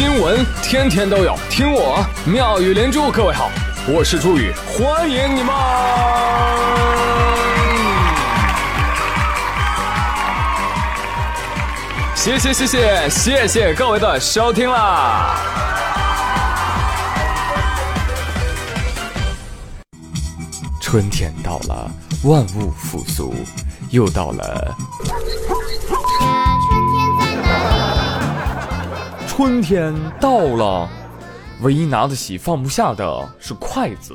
新闻天天都有，听我妙语连珠。各位好，我是朱宇，欢迎你们！谢谢谢谢谢谢各位的收听啦！春天到了，万物复苏，又到了。春天到了，唯一拿得起放不下的是筷子，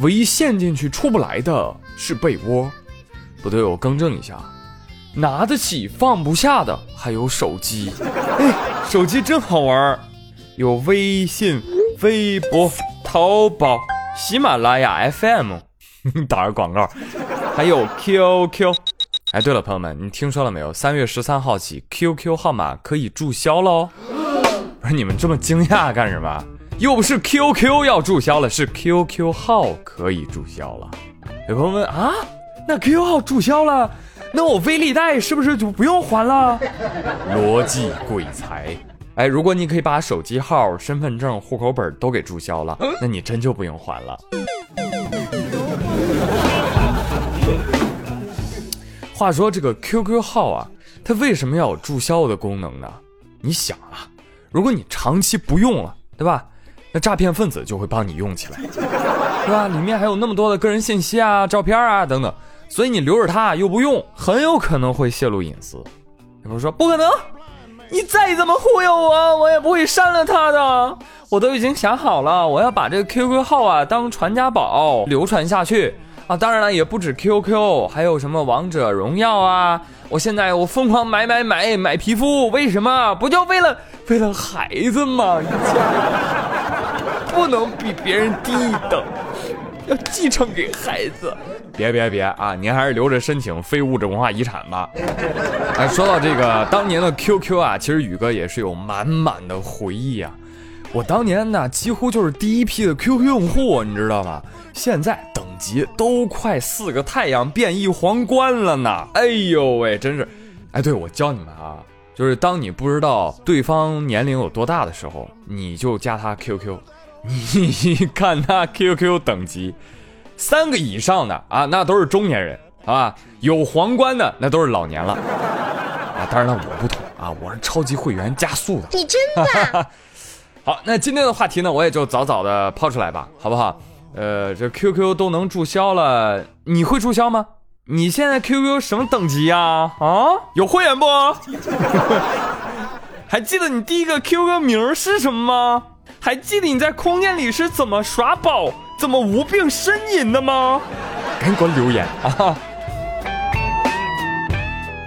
唯一陷进去出不来的是被窝。不对，我更正一下，拿得起放不下的还有手机。哎，手机真好玩，有微信、微博、淘宝、喜马拉雅 FM，打个广告，还有 QQ。哎，对了，朋友们，你听说了没有？三月十三号起，QQ 号码可以注销了哦是 你们这么惊讶干什么？又不是 QQ 要注销了，是 QQ 号可以注销了。有朋友问啊，那 QQ 号注销了，那我微粒贷是不是就不用还了？逻辑鬼才！哎，如果你可以把手机号、身份证、户口本都给注销了，那你真就不用还了。话说这个 QQ 号啊，它为什么要有注销的功能呢？你想啊。如果你长期不用了，对吧？那诈骗分子就会帮你用起来，对吧？里面还有那么多的个人信息啊、照片啊等等，所以你留着它又不用，很有可能会泄露隐私。有人说不可能，你再怎么忽悠我，我也不会删了它的。我都已经想好了，我要把这个 QQ 号啊当传家宝流传下去啊！当然了，也不止 QQ，还有什么王者荣耀啊！我现在我疯狂买买买买皮肤，为什么？不就为了？为了孩子嘛，不能比别人低一等，要继承给孩子。别别别啊！您还是留着申请非物质文化遗产吧。哎，说到这个当年的 QQ 啊，其实宇哥也是有满满的回忆啊。我当年呢，几乎就是第一批的 QQ 用户，你知道吗？现在等级都快四个太阳变异皇冠了呢。哎呦喂，真是！哎，对，我教你们啊。就是当你不知道对方年龄有多大的时候，你就加他 QQ，你看他 QQ 等级，三个以上的啊，那都是中年人啊，有皇冠的那都是老年了啊。当然了，我不同啊，我是超级会员加速的。你真的？好，那今天的话题呢，我也就早早的抛出来吧，好不好？呃，这 QQ 都能注销了，你会注销吗？你现在 QQ 什么等级呀？啊，有会员不？还记得你第一个 QQ 名是什么吗？还记得你在空间里是怎么耍宝、怎么无病呻吟的吗？赶紧给我留言啊！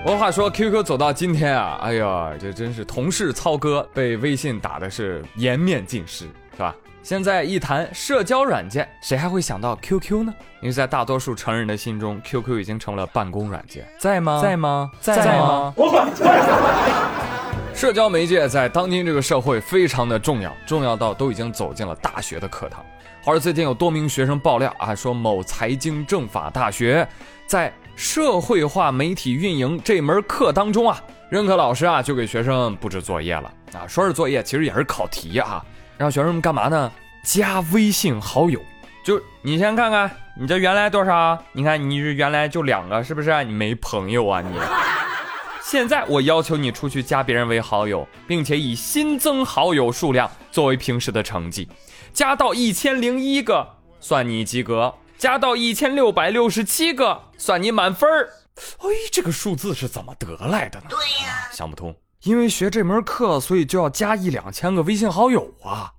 我话说 QQ 走到今天啊，哎呀，这真是同事操哥被微信打的是颜面尽失，是吧？现在一谈社交软件，谁还会想到 QQ 呢？因为在大多数成人的心中，QQ 已经成了办公软件，在吗？在吗？在吗？社交媒介在当今这个社会非常的重要，重要到都已经走进了大学的课堂。话说最近有多名学生爆料啊，说某财经政法大学在社会化媒体运营这门课当中啊，任课老师啊就给学生布置作业了啊，说是作业，其实也是考题啊。让学生们干嘛呢？加微信好友，就你先看看，你这原来多少？你看你是原来就两个，是不是？你没朋友啊你？现在我要求你出去加别人为好友，并且以新增好友数量作为平时的成绩，加到一千零一个算你及格，加到一千六百六十七个算你满分儿。哎，这个数字是怎么得来的呢？对呀，想不通。因为学这门课，所以就要加一两千个微信好友啊！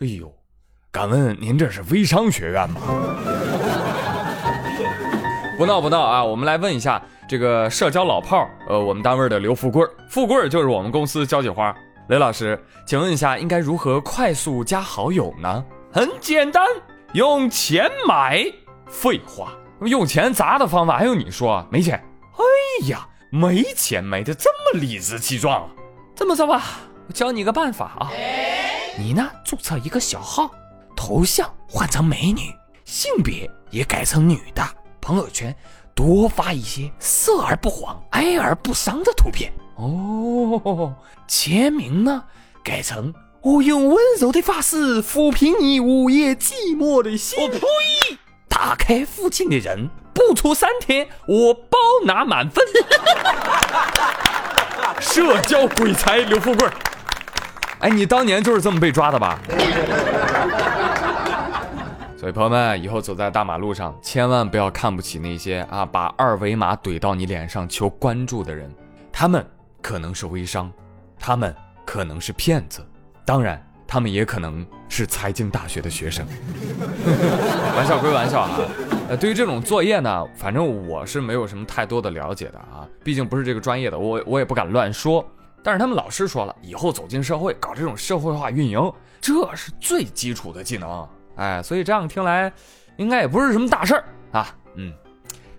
哎呦，敢问您这是微商学院吗？不闹不闹啊！我们来问一下这个社交老炮儿，呃，我们单位的刘富贵儿，富贵儿就是我们公司交际花。雷老师，请问一下，应该如何快速加好友呢？很简单，用钱买。废话，用钱砸的方法还用你说？没钱？哎呀！没钱没的这么理直气壮啊！这么着吧，我教你个办法啊，你呢注册一个小号，头像换成美女，性别也改成女的，朋友圈多发一些色而不黄、哀而不伤的图片哦。签名呢改成我用温柔的发丝抚平你午夜寂寞的心。我呸！打开附近的人，不出三天，我包拿满分。社交鬼才刘富贵，哎，你当年就是这么被抓的吧？所以朋友们，以后走在大马路上，千万不要看不起那些啊把二维码怼到你脸上求关注的人，他们可能是微商，他们可能是骗子，当然，他们也可能是财经大学的学生。玩笑归玩笑啊，呃，对于这种作业呢，反正我是没有什么太多的了解的啊，毕竟不是这个专业的，我我也不敢乱说。但是他们老师说了，以后走进社会，搞这种社会化运营，这是最基础的技能。哎，所以这样听来，应该也不是什么大事儿啊。嗯，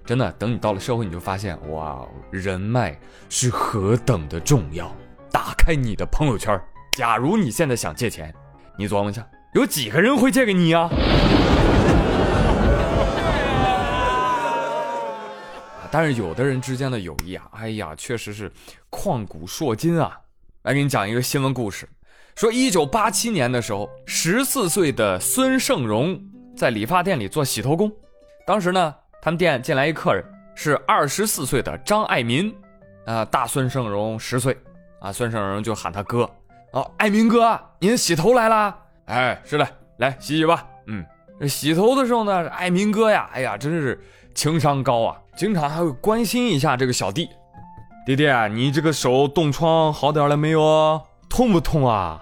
真的，等你到了社会，你就发现哇，人脉是何等的重要。打开你的朋友圈，假如你现在想借钱，你琢磨一下，有几个人会借给你呀？但是有的人之间的友谊啊，哎呀，确实是旷古烁今啊。来给你讲一个新闻故事。说，一九八七年的时候，十四岁的孙胜荣在理发店里做洗头工。当时呢，他们店进来一客人，是二十四岁的张爱民，啊，大孙胜荣十岁，啊，孙胜荣就喊他哥。哦，爱民哥，您洗头来啦？哎，是的，来洗洗吧。嗯，洗头的时候呢，爱民哥呀，哎呀，真是情商高啊，经常还会关心一下这个小弟。弟弟，你这个手冻疮好点了没有？痛不痛啊？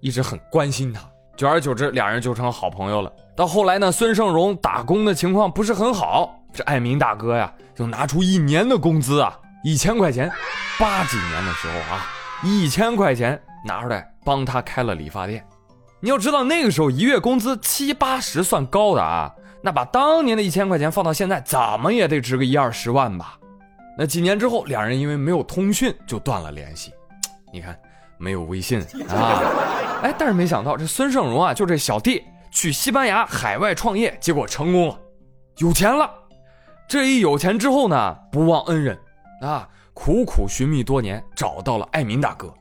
一直很关心他，久而久之，俩人就成好朋友了。到后来呢，孙胜荣打工的情况不是很好，这爱民大哥呀，就拿出一年的工资啊，一千块钱，八几年的时候啊，一千块钱拿出来帮他开了理发店。你要知道那个时候一月工资七八十算高的啊，那把当年的一千块钱放到现在，怎么也得值个一二十万吧。那几年之后，两人因为没有通讯，就断了联系。你看。没有微信啊，哎，但是没想到这孙胜荣啊，就这小弟去西班牙海外创业，结果成功了，有钱了。这一有钱之后呢，不忘恩人啊，苦苦寻觅多年，找到了爱民大哥。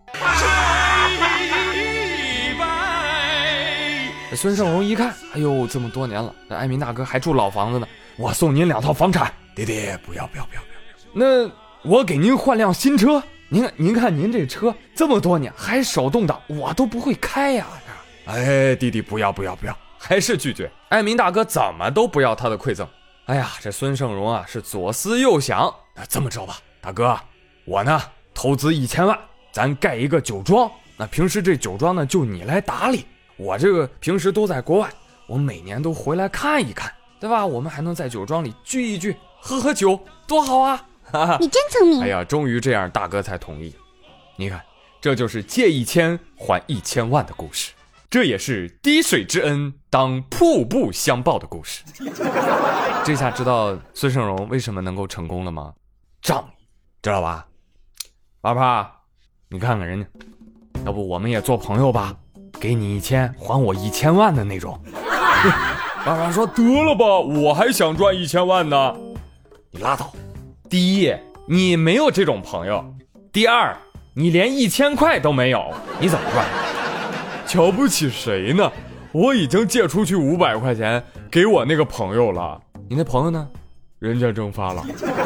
孙胜荣一看，哎呦，这么多年了，那艾民大哥还住老房子呢，我送您两套房产。爹爹，不要不要不要不要，那我给您换辆新车。您，您看，您这车这么多年还手动挡，我都不会开呀！哎，弟弟，不要不要不要，还是拒绝。艾明大哥怎么都不要他的馈赠。哎呀，这孙胜荣啊，是左思右想，那这么着吧，大哥，我呢投资一千万，咱盖一个酒庄。那平时这酒庄呢，就你来打理。我这个平时都在国外，我每年都回来看一看，对吧？我们还能在酒庄里聚一聚，喝喝酒，多好啊！你真聪明！哎呀，终于这样，大哥才同意。你看，这就是借一千还一千万的故事，这也是滴水之恩当瀑布相报的故事。这下知道孙胜荣为什么能够成功了吗？仗义，知道吧？八八，你看看人家，要不我们也做朋友吧？给你一千，还我一千万的那种。爸爸说得了吧，我还想赚一千万呢。你拉倒。第一，你没有这种朋友；第二，你连一千块都没有，你怎么赚？瞧不起谁呢？我已经借出去五百块钱给我那个朋友了。你那朋友呢？人家蒸发了。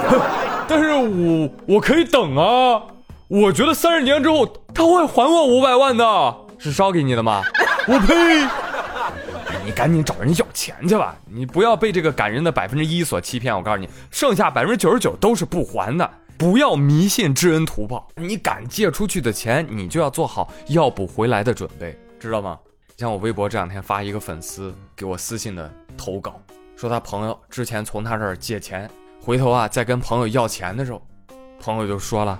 但是我我可以等啊！我觉得三十年之后他会还我五百万的，是烧给你的吗？我呸！你赶紧找人要钱去吧！你不要被这个感人的百分之一所欺骗。我告诉你，剩下百分之九十九都是不还的。不要迷信知恩图报。你敢借出去的钱，你就要做好要不回来的准备，知道吗？像我微博这两天发一个粉丝给我私信的投稿，说他朋友之前从他这儿借钱，回头啊再跟朋友要钱的时候，朋友就说了：“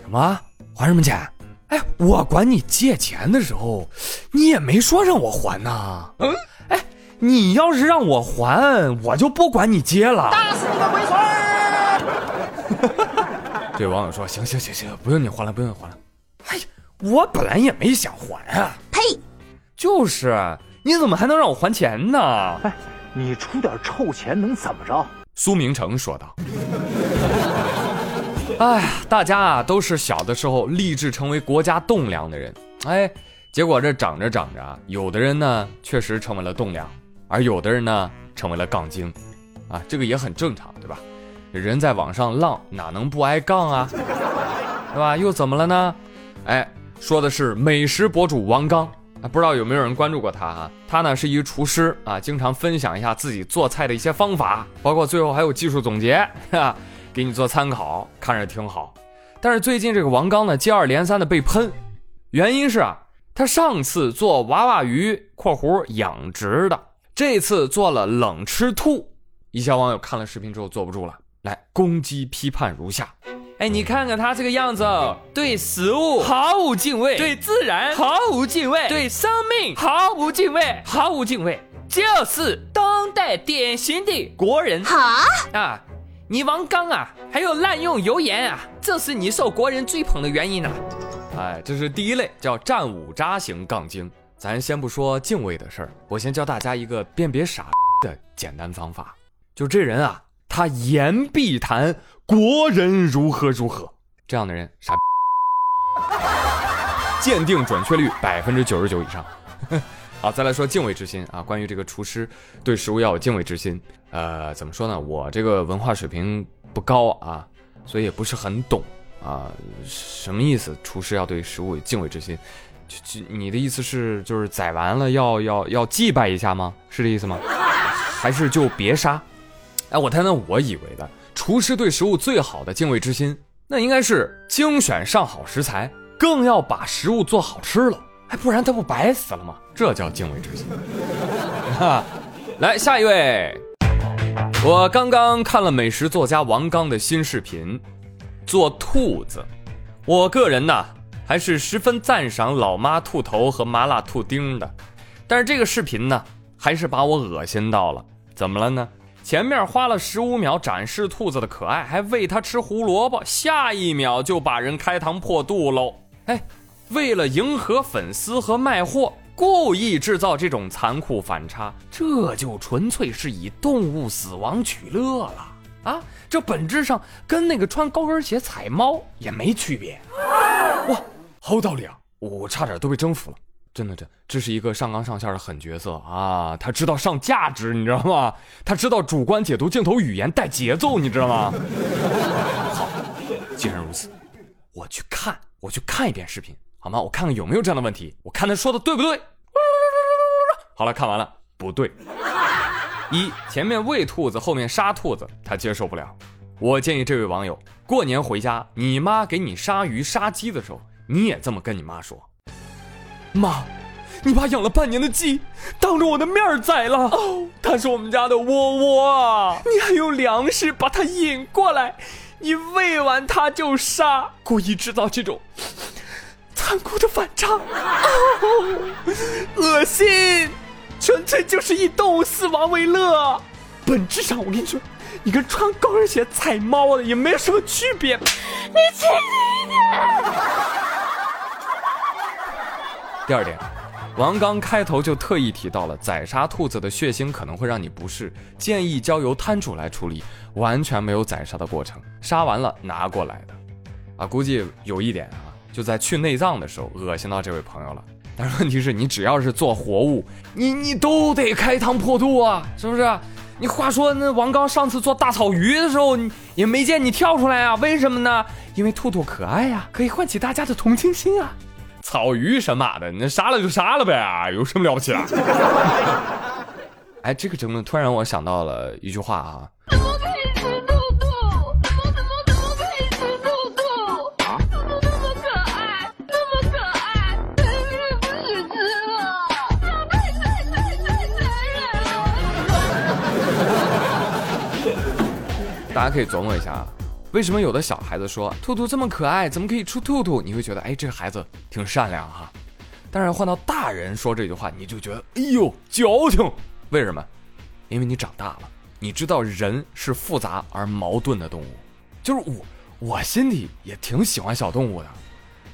什么还什么钱？哎，我管你借钱的时候，你也没说让我还呐。”嗯。哎你要是让我还，我就不管你借了。打死你个龟孙！这网友说：“行行行行，不用你还了，不用你还了。”哎呀，我本来也没想还啊。呸！就是，你怎么还能让我还钱呢？哎，你出点臭钱能怎么着？苏明成说道。哎，大家啊，都是小的时候立志成为国家栋梁的人。哎。结果这长着长着，有的人呢确实成为了栋梁，而有的人呢成为了杠精，啊，这个也很正常，对吧？人在网上浪，哪能不挨杠啊？对吧？又怎么了呢？哎，说的是美食博主王刚，不知道有没有人关注过他哈？他呢是一厨师啊，经常分享一下自己做菜的一些方法，包括最后还有技术总结，哈，给你做参考，看着挺好。但是最近这个王刚呢，接二连三的被喷，原因是啊，他上次做娃娃鱼（括弧养殖的），这次做了冷吃兔。一些网友看了视频之后坐不住了，来攻击批判如下。哎，你看看他这个样子，对食物毫无敬畏，对自然毫无敬畏，对生命毫无敬畏，毫无敬畏，就是当代典型的国人。哈啊，你王刚啊，还有滥用油盐啊，这是你受国人追捧的原因呢。哎，这是第一类，叫战五渣型杠精。咱先不说敬畏的事儿，我先教大家一个辨别傻的简单方法，就这人啊。他言必谈国人如何如何，这样的人傻，鉴定准确率百分之九十九以上。好，再来说敬畏之心啊，关于这个厨师对食物要有敬畏之心。呃，怎么说呢？我这个文化水平不高啊，所以也不是很懂啊。什么意思？厨师要对食物有敬畏之心？就就你的意思是，就是宰完了要要要祭拜一下吗？是这意思吗？还是就别杀？哎，我谈谈我以为的厨师对食物最好的敬畏之心，那应该是精选上好食材，更要把食物做好吃了，哎，不然他不白死了吗？这叫敬畏之心。来下一位，我刚刚看了美食作家王刚的新视频，做兔子。我个人呢，还是十分赞赏老妈兔头和麻辣兔丁的，但是这个视频呢，还是把我恶心到了。怎么了呢？前面花了十五秒展示兔子的可爱，还喂它吃胡萝卜，下一秒就把人开膛破肚喽！哎，为了迎合粉丝和卖货，故意制造这种残酷反差，这就纯粹是以动物死亡取乐了啊！这本质上跟那个穿高跟鞋踩猫也没区别。哇，好有道理啊！我差点都被征服了。真的，这这是一个上纲上线的狠角色啊！他知道上价值，你知道吗？他知道主观解读镜头语言带节奏，你知道吗？好，既然如此，我去看，我去看一遍视频，好吗？我看看有没有这样的问题，我看他说的对不对。好了，看完了，不对。一前面喂兔子，后面杀兔子，他接受不了。我建议这位网友，过年回家，你妈给你杀鱼杀鸡的时候，你也这么跟你妈说。妈，你把养了半年的鸡当着我的面宰了哦，它是我们家的窝窝啊！你还用粮食把它引过来，你喂完它就杀，故意制造这种残酷的反差，哦，恶心，纯粹就是以动物死亡为乐。本质上，我跟你说，你跟穿高跟鞋踩猫的也没有什么区别。你轻一点。第二点，王刚开头就特意提到了宰杀兔子的血腥可能会让你不适，建议交由摊主来处理，完全没有宰杀的过程，杀完了拿过来的。啊，估计有一点啊，就在去内脏的时候恶心到这位朋友了。但是问题是你只要是做活物，你你都得开膛破肚啊，是不是？你话说那王刚上次做大草鱼的时候，你也没见你跳出来啊？为什么呢？因为兔兔可爱呀，可以唤起大家的同情心啊。草鱼神马的，那杀了就杀了呗，有什么了不起的？哎，这个节目突然我想到了一句话啊。大家可以琢磨一下啊。为什么有的小孩子说兔兔这么可爱，怎么可以出兔兔？你会觉得哎，这个孩子挺善良哈。但是换到大人说这句话，你就觉得哎呦矫情。为什么？因为你长大了，你知道人是复杂而矛盾的动物。就是我，我心里也挺喜欢小动物的，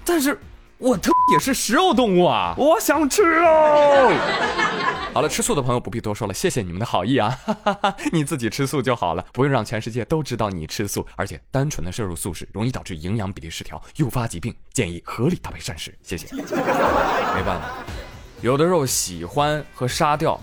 但是我特也是食肉动物啊！我想吃肉。好了，吃素的朋友不必多说了，谢谢你们的好意啊！你自己吃素就好了，不用让全世界都知道你吃素。而且单纯的摄入素食容易导致营养比例失调，诱发疾病，建议合理搭配膳食。谢谢。没办法，有的肉喜欢和杀掉，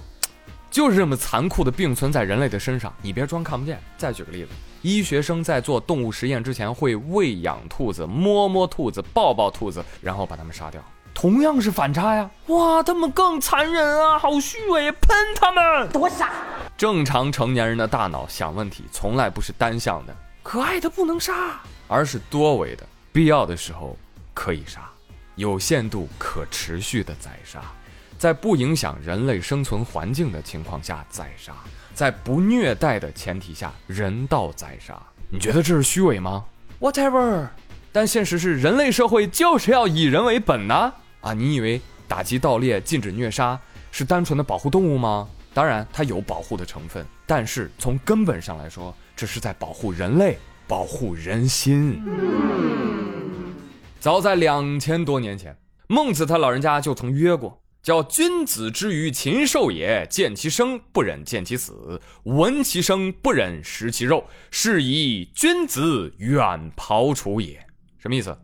就是这么残酷的并存在人类的身上。你别装看不见。再举个例子，医学生在做动物实验之前会喂养兔子，摸摸兔子，抱抱兔子，然后把它们杀掉。同样是反差呀！哇，他们更残忍啊，好虚伪，喷他们！多傻！正常成年人的大脑想问题从来不是单向的，可爱的不能杀，而是多维的，必要的时候可以杀，有限度、可持续的宰杀，在不影响人类生存环境的情况下宰杀，在不虐待的前提下人道宰杀。你觉得这是虚伪吗？Whatever，但现实是人类社会就是要以人为本呐。啊，你以为打击盗猎、禁止虐杀是单纯的保护动物吗？当然，它有保护的成分，但是从根本上来说，这是在保护人类、保护人心。早在两千多年前，孟子他老人家就曾约过，叫“君子之于禽兽也，见其生不忍见其死，闻其声不忍食其肉，是以君子远庖厨也。”什么意思？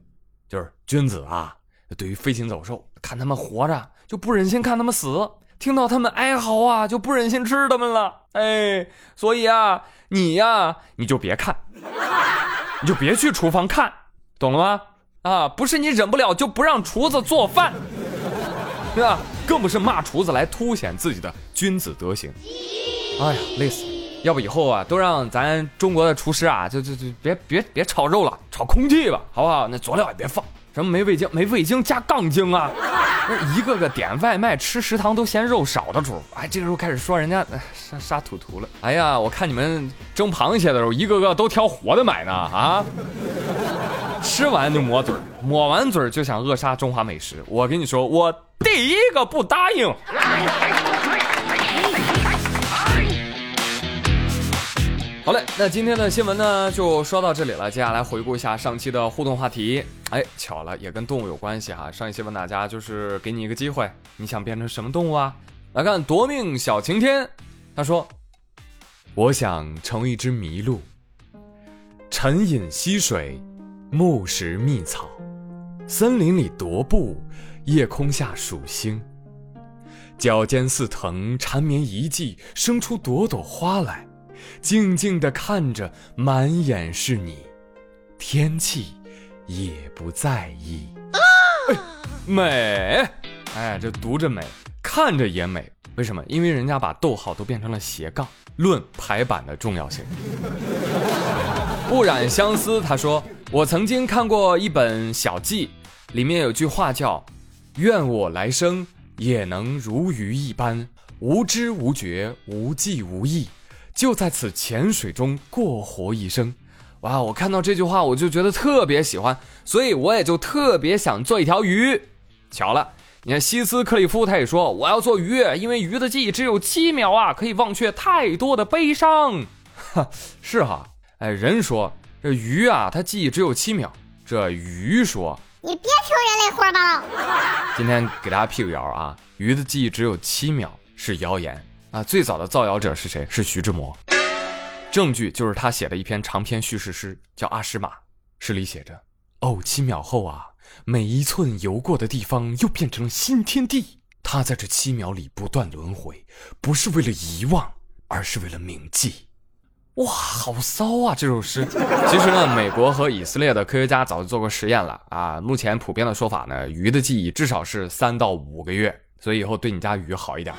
就是君子啊。对于飞禽走兽，看他们活着就不忍心看他们死，听到他们哀嚎啊，就不忍心吃他们了。哎，所以啊，你呀，你就别看，你就别去厨房看，懂了吗？啊，不是你忍不了就不让厨子做饭，对 吧？更不是骂厨子来凸显自己的君子德行。哎呀，累死了！要不以后啊，都让咱中国的厨师啊，就就就别别别炒肉了，炒空气吧，好不好？那佐料也别放。什么没味精？没味精加杠精啊！一个个点外卖吃食堂都嫌肉少的主，哎，这个时候开始说人家杀杀土图了。哎呀，我看你们蒸螃蟹的时候，一个个都挑活的买呢啊！吃完就抹嘴，抹完嘴就想扼杀中华美食。我跟你说，我第一个不答应。好嘞，那今天的新闻呢就说到这里了。接下来回顾一下上期的互动话题。哎，巧了，也跟动物有关系哈。上一期问大家就是给你一个机会，你想变成什么动物啊？来看夺命小晴天，他说：“我想成为一只麋鹿，沉饮溪水，目食蜜草，森林里踱步，夜空下数星，脚尖似藤缠绵一季，生出朵朵花来。”静静地看着，满眼是你，天气也不在意。美，哎，这读着美，看着也美。为什么？因为人家把逗号都变成了斜杠。论排版的重要性。不染相思，他说：“我曾经看过一本小记，里面有句话叫‘愿我来生也能如鱼一般，无知无觉，无计无义’。”就在此浅水中过活一生，哇！我看到这句话我就觉得特别喜欢，所以我也就特别想做一条鱼。巧了，你看希斯克里夫他也说我要做鱼，因为鱼的记忆只有七秒啊，可以忘却太多的悲伤。哈，是哈，哎，人说这鱼啊，它记忆只有七秒，这鱼说你别听人类胡说八道。今天给大家辟个谣啊，鱼的记忆只有七秒是谣言。啊，最早的造谣者是谁？是徐志摩。证据就是他写的一篇长篇叙事诗，叫《阿诗玛》。诗里写着：“哦，七秒后啊，每一寸游过的地方又变成了新天地。他在这七秒里不断轮回，不是为了遗忘，而是为了铭记。”哇，好骚啊！这首诗。其实呢，美国和以色列的科学家早就做过实验了啊。目前普遍的说法呢，鱼的记忆至少是三到五个月。所以以后对你家鱼好一点。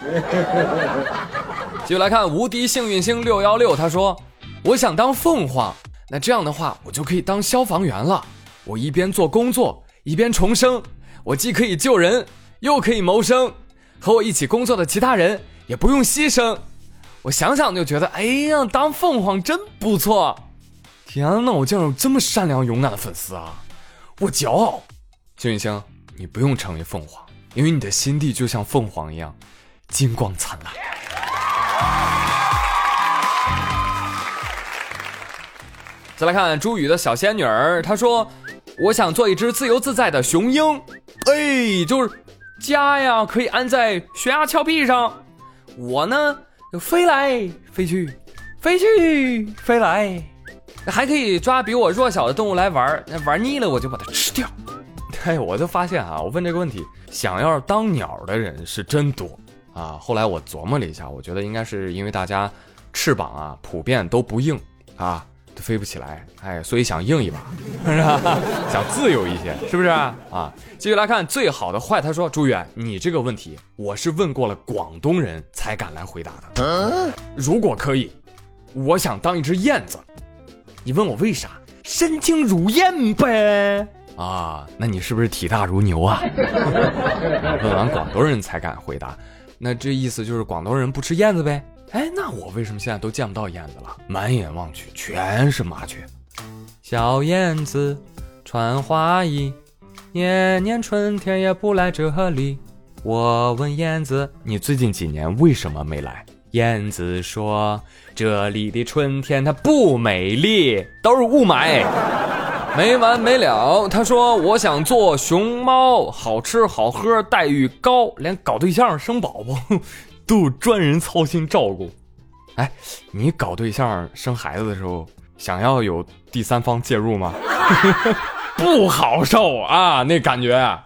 继续来看无敌幸运星六幺六，他说：“我想当凤凰，那这样的话我就可以当消防员了。我一边做工作一边重生，我既可以救人又可以谋生，和我一起工作的其他人也不用牺牲。我想想就觉得，哎呀，当凤凰真不错。天哪，我竟然有这么善良勇敢的粉丝啊！我骄傲。幸运星，你不用成为凤凰。”因为你的心地就像凤凰一样，金光灿烂。再来看朱宇的小仙女儿，她说：“我想做一只自由自在的雄鹰。”哎，就是家呀，可以安在悬崖峭壁上。我呢，就飞来飞去，飞去飞来，还可以抓比我弱小的动物来玩那玩腻了我就把它吃掉。哎，我就发现啊，我问这个问题，想要当鸟的人是真多啊。后来我琢磨了一下，我觉得应该是因为大家翅膀啊普遍都不硬啊。飞不起来，哎，所以想硬一把，是吧？想自由一些，是不是啊？继续来看最好的坏，他说：“朱远，你这个问题我是问过了广东人才敢来回答的。如果可以，我想当一只燕子。你问我为啥？身轻如燕呗。啊，那你是不是体大如牛啊？问完广东人才敢回答，那这意思就是广东人不吃燕子呗？”哎，那我为什么现在都见不到燕子了？满眼望去全是麻雀。小燕子穿花衣，年年春天也不来这里。我问燕子，你最近几年为什么没来？燕子说，这里的春天它不美丽，都是雾霾，没完没了。他说，我想做熊猫，好吃好喝，待遇高，连搞对象生宝宝。都有专人操心照顾，哎，你搞对象生孩子的时候，想要有第三方介入吗？不好受啊，那感觉。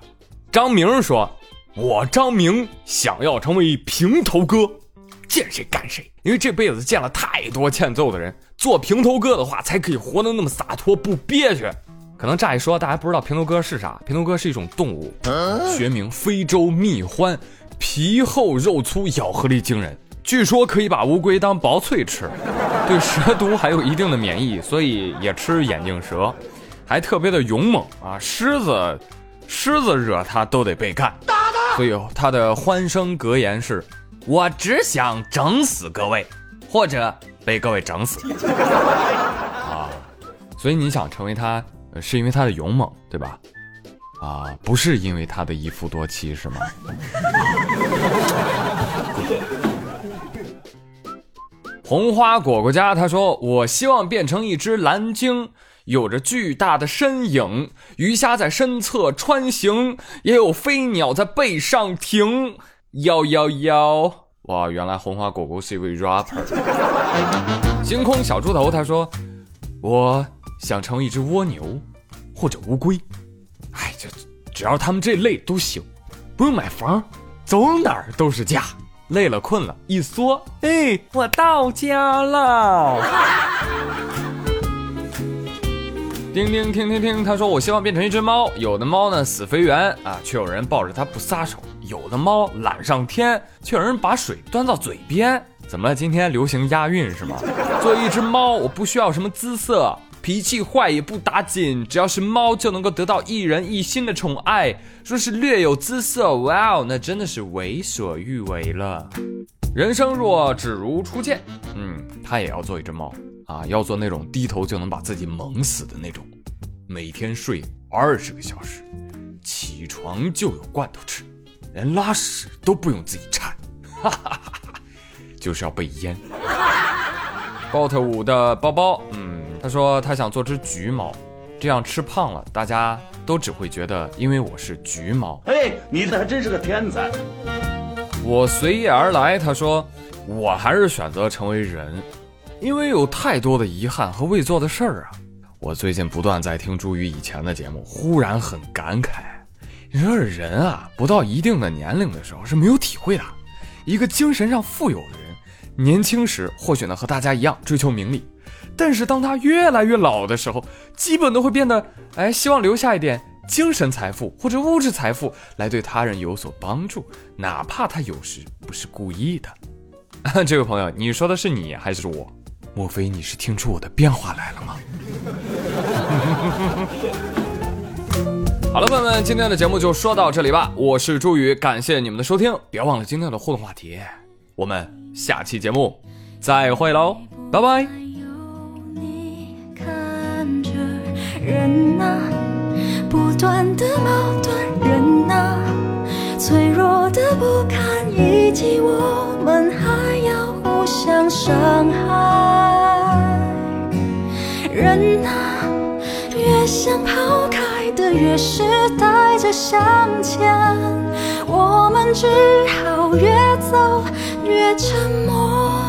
张明说：“我张明想要成为平头哥，见谁干谁，因为这辈子见了太多欠揍的人，做平头哥的话才可以活得那么洒脱不憋屈。可能乍一说，大家不知道平头哥是啥？平头哥是一种动物，学名非洲蜜獾。”皮厚肉粗，咬合力惊人，据说可以把乌龟当薄脆吃，对蛇毒还有一定的免疫，所以也吃眼镜蛇，还特别的勇猛啊！狮子，狮子惹他都得被干，所以他的欢声格言是：我只想整死各位，或者被各位整死。啊，所以你想成为他，是因为他的勇猛，对吧？啊，不是因为他的一夫多妻是吗？红花果果家他说：“我希望变成一只蓝鲸，有着巨大的身影，鱼虾在身侧穿行，也有飞鸟在背上停。”幺幺幺！哇，原来红花果果是一位 rapper。星空小猪头他说：“我想成一只蜗牛，或者乌龟。”哎，就只要他们这类都行，不用买房，走哪儿都是家。累了困了，一缩，哎，我到家了。叮叮听听听，他说我希望变成一只猫。有的猫呢死肥圆啊，却有人抱着它不撒手；有的猫懒上天，却有人把水端到嘴边。怎么了？今天流行押韵是吗？作为一只猫，我不需要什么姿色。脾气坏也不打紧，只要是猫就能够得到一人一心的宠爱。说是略有姿色，哇哦，那真的是为所欲为了。人生若只如初见，嗯，他也要做一只猫啊，要做那种低头就能把自己萌死的那种，每天睡二十个小时，起床就有罐头吃，连拉屎都不用自己铲，哈哈哈哈，就是要被淹。Got 五的包包，嗯。他说他想做只橘猫，这样吃胖了，大家都只会觉得因为我是橘猫。哎，你还真是个天才。我随意而来。他说我还是选择成为人，因为有太多的遗憾和未做的事儿啊。我最近不断在听朱宇以前的节目，忽然很感慨。你说人啊，不到一定的年龄的时候是没有体会的。一个精神上富有的人，年轻时或许呢和大家一样追求名利。但是当他越来越老的时候，基本都会变得，哎，希望留下一点精神财富或者物质财富来对他人有所帮助，哪怕他有时不是故意的。这位朋友，你说的是你还是我？莫非你是听出我的变化来了吗？好了，朋友们，今天的节目就说到这里吧。我是朱宇，感谢你们的收听，别忘了今天的互动话题。我们下期节目再会喽，拜拜。人呐，不断的矛盾；人呐，脆弱的不堪一击。我们还要互相伤害。人呐，越想抛开的，越是带着向前。我们只好越走越沉默。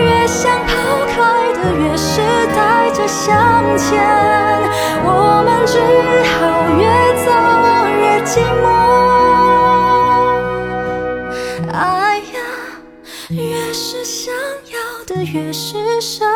越想抛开的，越是带着向前。我们只好越走越寂寞。爱呀，越是想要的，越是伤。